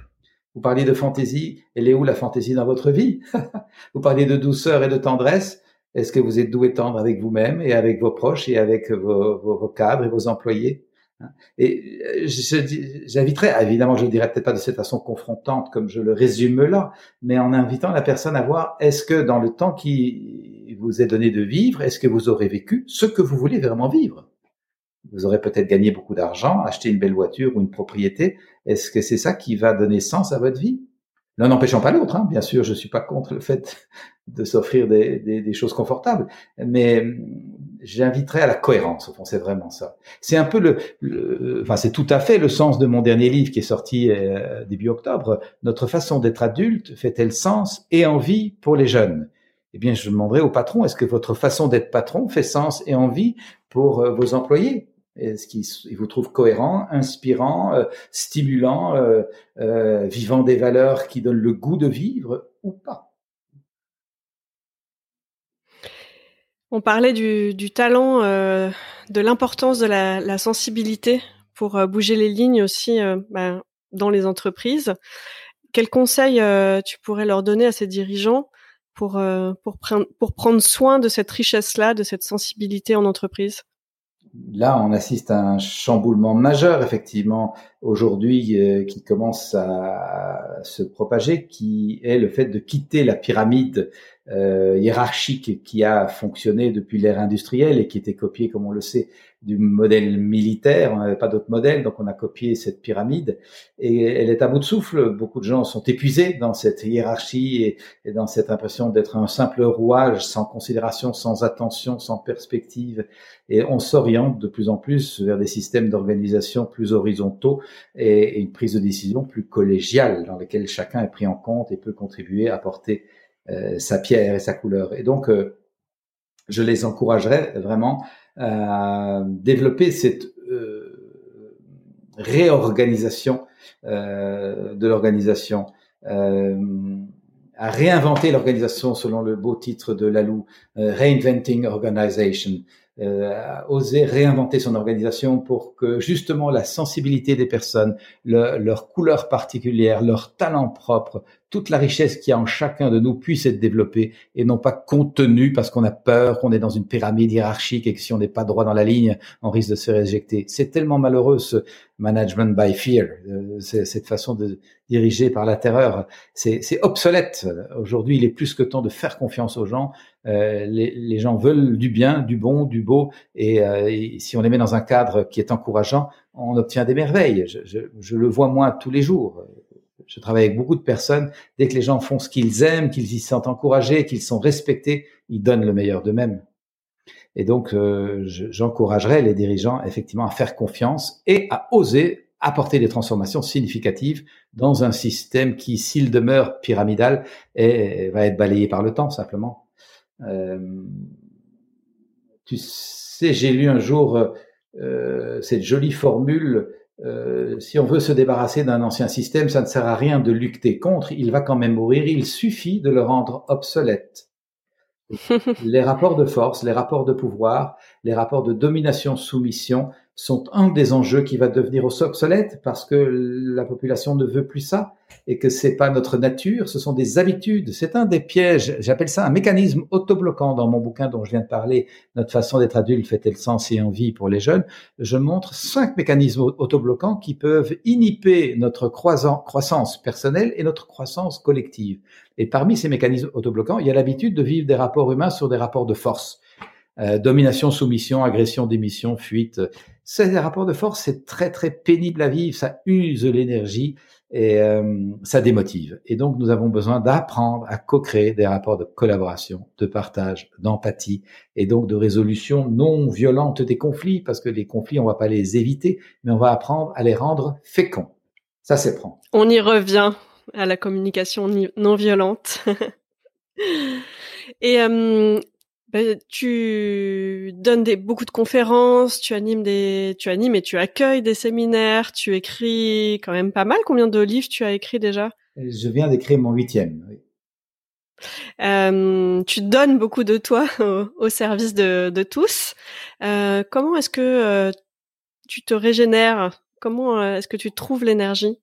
Vous parliez de fantaisie, elle est où la fantaisie dans votre vie? (laughs) Vous parliez de douceur et de tendresse, est-ce que vous êtes doux et tendre avec vous-même et avec vos proches et avec vos, cadres et vos employés? Et euh, j'inviterais, évidemment, je ne dirais peut-être pas de cette façon confrontante comme je le résume là, mais en invitant la personne à voir est-ce que dans le temps qui vous est donné de vivre, est-ce que vous aurez vécu ce que vous voulez vraiment vivre? Vous aurez peut-être gagné beaucoup d'argent, acheté une belle voiture ou une propriété. Est-ce que c'est ça qui va donner sens à votre vie? L'un n'empêchant pas l'autre, hein. bien sûr, je suis pas contre le fait (laughs) de s'offrir des, choses confortables, mais j'inviterais à la cohérence. Au fond, c'est vraiment ça. C'est un peu le, enfin, c'est tout à fait le sens de mon dernier livre qui est sorti euh, début octobre. Notre façon d'être adulte fait-elle sens et envie pour les jeunes? Eh bien, je demanderai au patron est-ce que votre façon d'être patron fait sens et envie pour euh, vos employés? Est-ce qu'ils vous trouvent cohérent, inspirant, euh, stimulant, vivant des valeurs qui donnent le goût de vivre ou pas On parlait du, talent, euh, de l'importance de la, sensibilité pour euh, bouger les lignes aussi euh, bah, dans les entreprises. Quels conseils tu pourrais leur donner à ces dirigeants pour, pour prendre soin de cette richesse-là, de cette sensibilité en entreprise? Là, on assiste à un chamboulement majeur, effectivement, aujourd'hui, qui commence à se propager, qui est le fait de quitter la pyramide euh, hiérarchique qui a fonctionné depuis l'ère industrielle et qui était copié, comme on le sait, du modèle militaire. On n'avait pas d'autre modèle, donc on a copié cette pyramide et elle est à bout de souffle. Beaucoup de gens sont épuisés dans cette hiérarchie et, dans cette impression d'être un simple rouage sans considération, sans attention, sans perspective. Et on s'oriente de plus en plus vers des systèmes d'organisation plus horizontaux et, une prise de décision plus collégiale dans lesquels chacun est pris en compte et peut contribuer à apporter euh, sa pierre et sa couleur. Et donc, euh, je les encouragerais vraiment à développer cette euh, réorganisation de l'organisation, à réinventer l'organisation selon le beau titre de Lalou, Reinventing Organization, euh, oser réinventer son organisation pour que justement la sensibilité des personnes, leur couleur particulière, leur talent propre, toute la richesse qu'il y a en chacun de nous puisse être développée et non pas contenue parce qu'on a peur, qu'on est dans une pyramide hiérarchique et que si on n'est pas droit dans la ligne, on risque de se réjecter. C'est tellement malheureux ce management by fear, euh, cette façon de diriger par la terreur. C'est obsolète. Aujourd'hui, il est plus que temps de faire confiance aux gens. Euh, les, les, gens veulent du bien, du bon, du beau, et, euh, si on les met dans un cadre qui est encourageant, on obtient des merveilles. Je, je, je le vois moi tous les jours je travaille avec beaucoup de personnes. Dès que les gens font ce qu'ils aiment, qu'ils y sentent encouragés, qu'ils sont respectés, ils donnent le meilleur d'eux-mêmes. Et donc, euh, j'encouragerais les dirigeants effectivement à faire confiance et à oser apporter des transformations significatives dans un système qui, s'il demeure pyramidal, est, va être balayé par le temps simplement. Euh, tu sais, j'ai lu un jour euh, cette jolie formule euh, si on veut se débarrasser d'un ancien système, ça ne sert à rien de lutter contre, il va quand même mourir, il suffit de le rendre obsolète. (laughs) les rapports de force, les rapports de pouvoir, les rapports de domination-soumission sont un des enjeux qui va devenir obsolète parce que la population ne veut plus ça et que c'est pas notre nature, ce sont des habitudes. C'est un des pièges. J'appelle ça un mécanisme autobloquant dans mon bouquin dont je viens de parler. Notre façon d'être adulte fait-elle sens et envie pour les jeunes? Je montre cinq mécanismes autobloquants qui peuvent inhiber notre croissance personnelle et notre croissance collective. Et parmi ces mécanismes autobloquants, il y a l'habitude de vivre des rapports humains sur des rapports de force. Euh, domination, soumission, agression, démission, fuite. Ces rapports de force, c'est très très pénible à vivre, ça use l'énergie et euh, ça démotive. Et donc nous avons besoin d'apprendre à co-créer des rapports de collaboration, de partage, d'empathie et donc de résolution non violente des conflits, parce que les conflits, on va pas les éviter, mais on va apprendre à les rendre féconds. Ça, c'est prend. On y revient à la communication non violente. (laughs) et euh, ben, tu donnes des, beaucoup de conférences, tu animes des, tu animes et tu accueilles des séminaires, tu écris quand même pas mal. Combien de livres tu as écrit déjà? Je viens d'écrire mon huitième. Oui. Euh, tu donnes beaucoup de toi (laughs) au, service de, de tous. Euh, comment est-ce que euh, tu te régénères? Comment euh, est-ce que tu trouves l'énergie?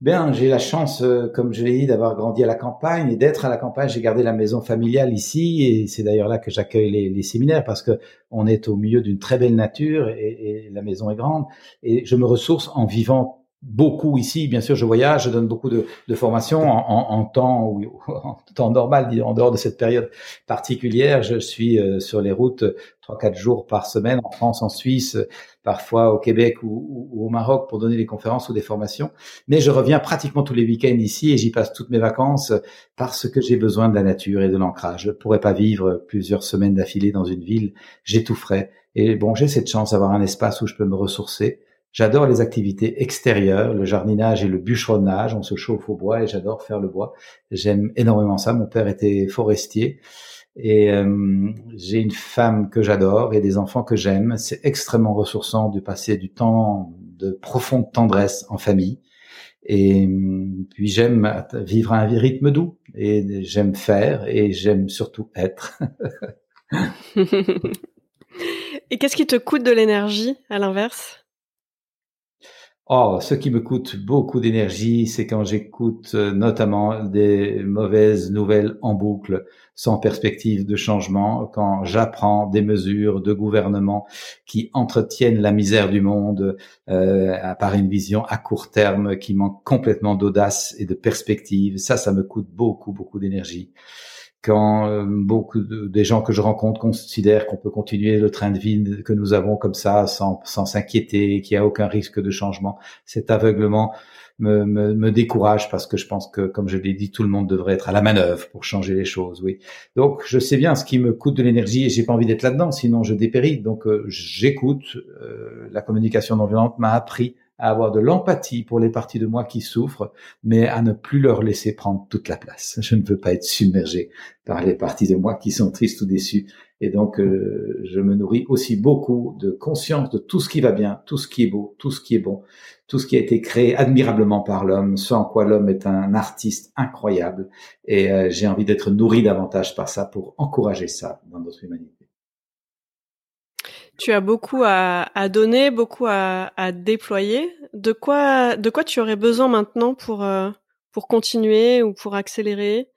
Bien, j'ai la chance, comme je l'ai dit, d'avoir grandi à la campagne et d'être à la campagne. J'ai gardé la maison familiale ici et c'est d'ailleurs là que j'accueille les, séminaires parce que on est au milieu d'une très belle nature et, la maison est grande et je me ressource en vivant beaucoup ici. Bien sûr, je voyage, je donne beaucoup de, de formations en, en, temps ou (laughs) en temps normal, en dehors de cette période particulière. Je suis euh, sur les routes trois quatre jours par semaine en France, en Suisse, parfois au Québec ou, ou, au Maroc pour donner des conférences ou des formations. Mais je reviens pratiquement tous les week-ends ici et j'y passe toutes mes vacances parce que j'ai besoin de la nature et de l'ancrage. Je ne pourrais pas vivre plusieurs semaines d'affilée dans une ville. J'étoufferais. Et bon, j'ai cette chance d'avoir un espace où je peux me ressourcer J'adore les activités extérieures, le jardinage et le bûcheronnage. On se chauffe au bois et j'adore faire le bois. J'aime énormément ça. Mon père était forestier et euh, j'ai une femme que j'adore et des enfants que j'aime. C'est extrêmement ressourçant de passer du temps de profonde tendresse en famille. Et puis j'aime vivre à un rythme doux et j'aime faire et j'aime surtout être. (laughs) (laughs) et qu'est-ce qui te coûte de l'énergie à l'inverse? Oh, ce qui me coûte beaucoup d'énergie, c'est quand j'écoute euh, notamment des mauvaises nouvelles en boucle, sans perspective de changement, quand j'apprends des mesures de gouvernement qui entretiennent la misère du monde euh, par une vision à court terme qui manque complètement d'audace et de perspective. Ça, ça me coûte beaucoup, beaucoup d'énergie quand euh, beaucoup de, des gens que je rencontre considèrent qu'on peut continuer le train de vie que nous avons comme ça sans sans s'inquiéter, qu'il n'y a aucun risque de changement, cet aveuglement me, me, me, décourage parce que je pense que, comme je l'ai dit, tout le monde devrait être à la manœuvre pour changer les choses. Oui. Donc, je sais bien ce qui me coûte de l'énergie et j'ai pas envie d'être là-dedans, sinon je dépéris. Donc, euh, j'écoute. Euh, la communication non violente m'a appris à avoir de l'empathie pour les parties de moi qui souffrent, mais à ne plus leur laisser prendre toute la place. Je ne veux pas être submergé par les parties de moi qui sont tristes ou déçues. Et donc, euh, je me nourris aussi beaucoup de conscience de tout ce qui va bien, tout ce qui est beau, tout ce qui est bon, tout ce qui a été créé admirablement par l'homme, en quoi l'homme est un artiste incroyable. Et euh, j'ai envie d'être nourri davantage par ça pour encourager ça dans notre humanité. Tu as beaucoup à, donner, beaucoup à, déployer. De quoi, tu aurais besoin maintenant pour, euh, pour continuer ou pour accélérer?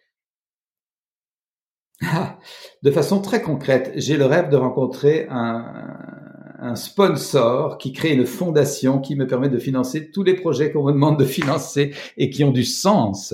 De façon très concrète, j'ai le rêve de rencontrer un, un sponsor qui crée une fondation qui me permet de financer tous les projets qu'on me demande de financer et qui ont du sens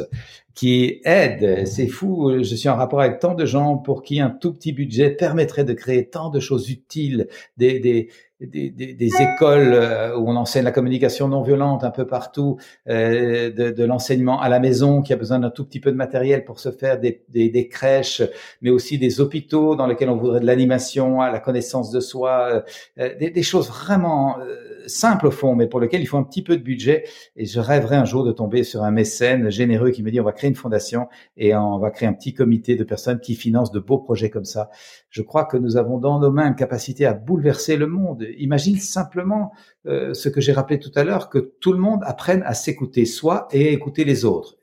qui aide. C'est fou, je suis en rapport avec tant de gens pour qui un tout petit budget permettrait de créer tant de choses utiles, des, des, des, des, écoles euh, où on enseigne la communication non violente un peu partout, euh, de, de l'enseignement à la maison qui a besoin d'un tout petit peu de matériel pour se faire des, des, des, crèches, mais aussi des hôpitaux dans lesquels on voudrait de l'animation, à la connaissance de soi, euh, des, des, choses vraiment simples au fond, mais pour lesquelles il faut un petit peu de budget. Et je rêverais un jour de tomber sur un mécène généreux qui me dit on va créer une fondation et on va créer un petit comité de personnes qui financent de beaux projets comme ça. Je crois que nous avons dans nos mains une capacité à bouleverser le monde imagine simplement euh, ce que j'ai rappelé tout à l'heure, que tout le monde apprenne à s'écouter soi et écouter les autres,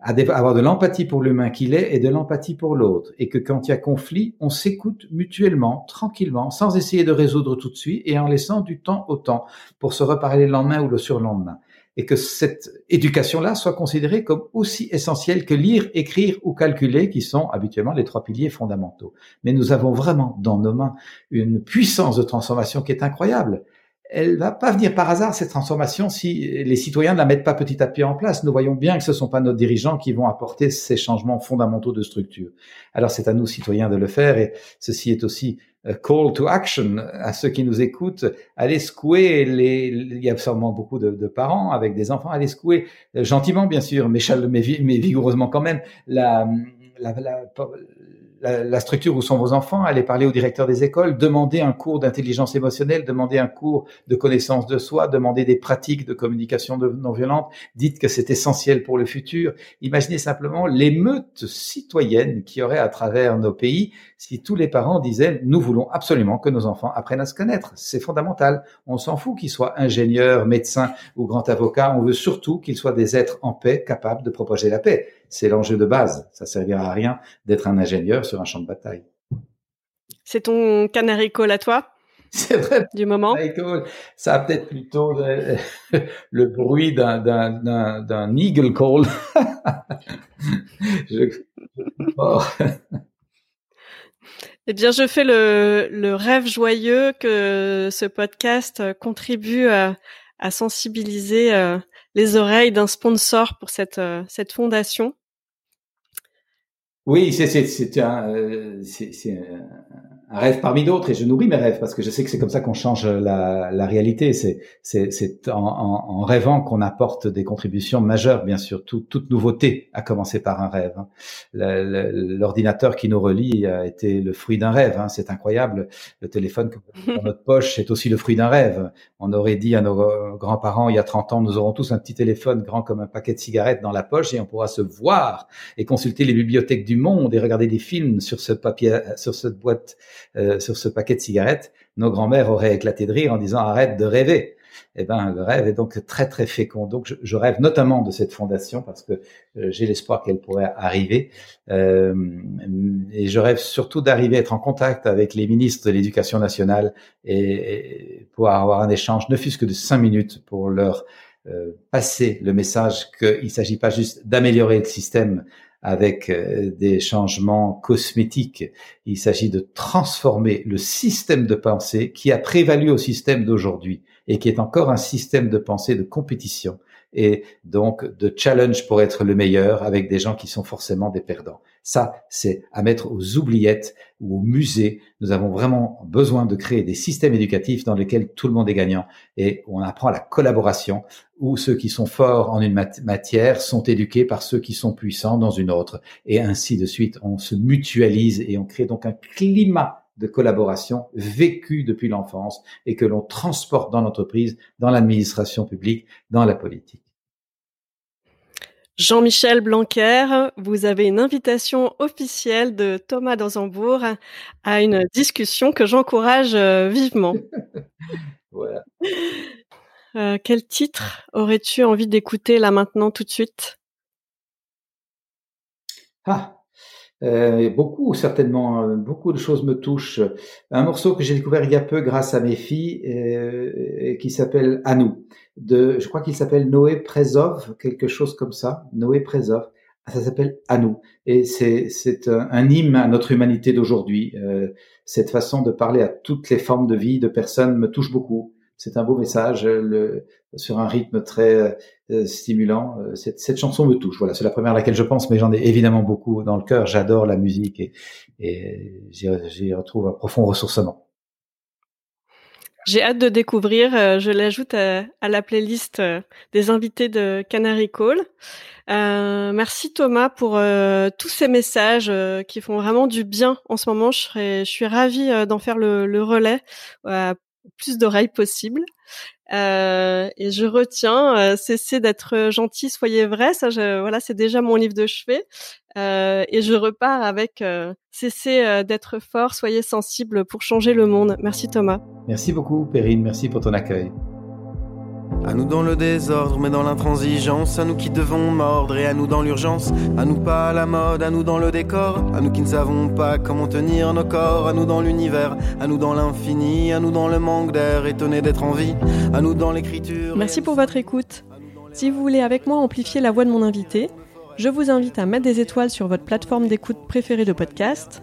à avoir de l'empathie pour l'humain qu'il est et de l'empathie pour l'autre, et que quand il y a conflit, on s'écoute mutuellement, tranquillement, sans essayer de résoudre tout de suite et en laissant du temps au temps pour se reparler le lendemain ou le surlendemain et que cette éducation-là soit considérée comme aussi essentielle que lire, écrire ou calculer, qui sont habituellement les trois piliers fondamentaux. Mais nous avons vraiment dans nos mains une puissance de transformation qui est incroyable. Elle va pas venir par hasard cette transformation si les citoyens ne la mettent pas petit à petit en place. Nous voyons bien que ce ne sont pas nos dirigeants qui vont apporter ces changements fondamentaux de structure. Alors c'est à nous citoyens de le faire et ceci est aussi call to action à ceux qui nous écoutent, allez secouer les, il y a sûrement beaucoup de, parents avec des enfants, allez secouer euh, gentiment bien sûr, mais, mais vigoureusement quand même la, la, la, la, structure où sont vos enfants, allez parler au directeur des écoles, demandez un cours d'intelligence émotionnelle, demandez un cours de connaissance de soi, demandez des pratiques de communication non violente, dites que c'est essentiel pour le futur. Imaginez simplement l'émeute citoyenne qui aurait à travers nos pays si tous les parents disaient nous voulons absolument que nos enfants apprennent à se connaître. C'est fondamental. On s'en fout qu'ils soient ingénieurs, médecins ou grands avocats. On veut surtout qu'ils soient des êtres en paix, capables de propager la paix. C'est l'enjeu de base. Ça servira à rien d'être un ingénieur sur un champ de bataille. C'est ton canary call à toi? (laughs) C'est vrai. Du moment? Ça a peut-être plutôt le, (laughs) bruit d'un eagle call. (laughs) Eh bien, je fais le, rêve joyeux que ce podcast contribue à, sensibiliser euh, les oreilles d'un sponsor pour cette, euh, cette fondation. Oui, c'est un, euh, un rêve parmi d'autres et je nourris mes rêves parce que je sais que c'est comme ça qu'on change la, la réalité. C'est en, en, en, rêvant qu'on apporte des contributions majeures, bien sûr. toute nouveauté a commencé par un rêve. Hein. L'ordinateur qui nous relie a été le fruit d'un rêve. Hein. C'est incroyable. Le téléphone dans notre poche est aussi le fruit d'un rêve. On aurait dit à nos grands-parents il y a 30 ans, nous aurons tous un petit téléphone grand comme un paquet de cigarettes dans la poche et on pourra se voir et consulter les bibliothèques du monde et regarder des films sur ce papier, sur cette boîte euh, sur ce paquet de cigarettes, nos grands-mères auraient éclaté de rire en disant arrête de rêver. Eh ben, le rêve est donc très très fécond. Donc, je, rêve notamment de cette fondation parce que euh, j'ai l'espoir qu'elle pourrait arriver. Euh, et je rêve surtout d'arriver à être en contact avec les ministres de l'Éducation nationale et, et, pouvoir avoir un échange, ne fût-ce que de cinq minutes, pour leur passer le message qu'il ne s'agit pas juste d'améliorer le système avec euh, des changements cosmétiques. Il s'agit de transformer le système de pensée qui a prévalu au système d'aujourd'hui et qui est encore un système de pensée de compétition et donc de challenge pour être le meilleur avec des gens qui sont forcément des perdants. Ça, c'est à mettre aux oubliettes ou au musée. Nous avons vraiment besoin de créer des systèmes éducatifs dans lesquels tout le monde est gagnant et on apprend la collaboration, où ceux qui sont forts en une matière sont éduqués par ceux qui sont puissants dans une autre, et ainsi de suite. On se mutualise et on crée donc un climat de collaboration vécu depuis l'enfance et que l'on transporte dans l'entreprise, dans l'administration publique, dans la politique. Jean-Michel Blanquer, vous avez une invitation officielle de Thomas Danzambourg à une discussion que j'encourage euh, vivement. (laughs) voilà. Euh, quel titre aurais-tu envie d'écouter là maintenant tout de suite? Ah, euh, beaucoup certainement, beaucoup de choses me touchent. Un morceau que j'ai découvert il y a peu grâce à mes filles qui s'appelle À nous de, je crois qu'il s'appelle Noé Prezov, quelque chose comme ça, Noé Prezov. Ça s'appelle À nous. Et c'est, c'est un, hymne à notre humanité d'aujourd'hui. Euh, cette façon de parler à toutes les formes de vie, de personnes, me touche beaucoup. C'est un beau message le, sur un rythme très euh, stimulant. Euh, cette, cette, chanson me touche. Voilà, c'est la première à laquelle je pense, mais j'en ai évidemment beaucoup dans le cœur. J'adore la musique et, et j'y retrouve un profond ressourcement. J'ai hâte de découvrir. Euh, je l'ajoute à, la playlist euh, des invités de Canary Call. Euh, merci Thomas pour tous ces messages qui font vraiment du bien en ce moment. Je, serais, je suis ravie d'en faire le, le relais à plus d'oreilles possible. Euh, et je retiens, euh, cessez d'être gentil, soyez vrai. Ça, je, voilà, c'est déjà mon livre de chevet. Euh, et je repars avec cessez d'être fort, soyez sensible pour changer le monde. Merci Thomas. Merci beaucoup Perrine, merci pour ton accueil. À nous dans le désordre, mais dans l'intransigeance. À nous qui devons mordre et à nous dans l'urgence. À nous pas à la mode, à nous dans le décor. À nous qui ne savons pas comment tenir nos corps. À nous dans l'univers, à nous dans l'infini. À nous dans le manque d'air, étonné d'être en vie. À nous dans l'écriture. Merci pour votre écoute. Si vous voulez avec moi amplifier la voix de mon invité, je vous invite à mettre des étoiles sur votre plateforme d'écoute préférée de podcast,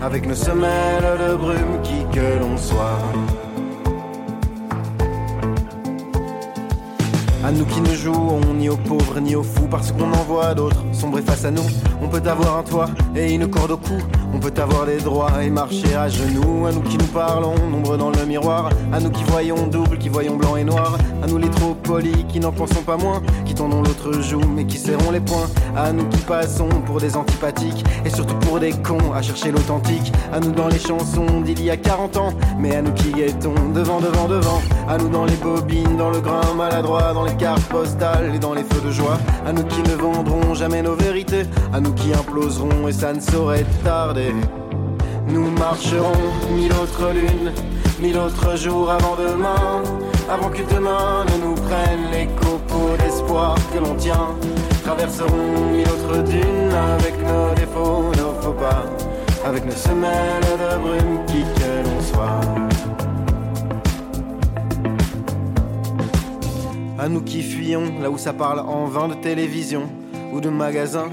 avec nos semelles de brume, qui que l'on soit. À nous qui ne jouons ni aux pauvres ni aux fous, parce qu'on en voit d'autres sombrer face à nous. On peut avoir un toit et une corde au cou. On peut avoir des droits et marcher à genoux. À nous qui nous parlons, nombre dans le miroir. À nous qui voyons double, qui voyons blanc et noir. À nous les trop polis qui n'en pensons pas moins. Qui tendons l'autre joue mais qui serrons les poings. À nous qui passons pour des antipathiques. Et surtout pour des cons à chercher l'authentique. À nous dans les chansons d'il y a 40 ans. Mais à nous qui guettons devant, devant, devant. À nous dans les bobines, dans le grain maladroit, dans les cartes postales et dans les feux de joie. À nous qui ne vendrons jamais nos vérités. À nous qui imploserons et ça ne saurait tarder. Nous marcherons mille autres lunes, mille autres jours avant demain. Avant que demain ne nous prenne les copeaux d'espoir que l'on tient. Traverserons mille autres dunes avec nos défauts, nos faux pas. Avec nos semelles de brume, qui que l'on soit. À nous qui fuyons là où ça parle en vain de télévision ou de magasin.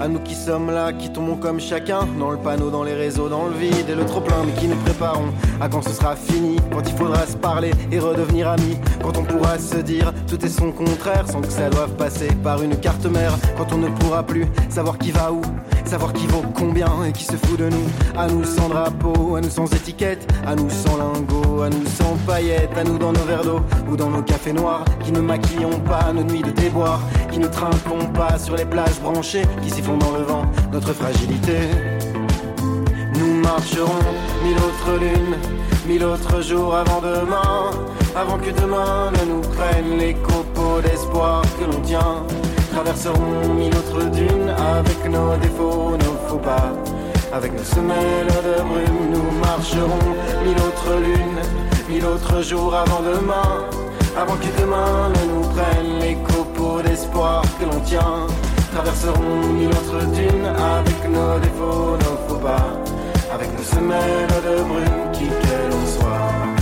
À nous qui sommes là, qui tombons comme chacun dans le panneau, dans les réseaux, dans le vide et le trop plein, mais qui nous préparons à quand ce sera fini, quand il faudra se parler et redevenir amis, quand on pourra se dire tout est son contraire sans que ça doive passer par une carte mère, quand on ne pourra plus savoir qui va où, savoir qui vaut combien et qui se fout de nous. À nous sans drapeau, à nous sans étiquette, à nous sans lingots, à nous sans paillettes, à nous dans nos verres d'eau ou dans nos cafés noirs, qui ne maquillons pas nos nuits de déboire, qui ne trinquons pas sur les plages branchées, qui sifflons dans le vent notre fragilité. Nous marcherons mille autres lunes, mille autres jours avant demain, avant que demain ne nous prenne les copeaux d'espoir que l'on tient. Traverserons mille autres dunes avec nos défauts, nos faux pas. Avec nos semelles de brume, nous marcherons mille autres lunes, mille autres jours avant demain. Avant que demain ne nous prenne les copeaux d'espoir que l'on tient. Traverserons mille autres dunes avec nos défauts, nos faux pas. Avec nos semelles de brume, qui que l'on soit.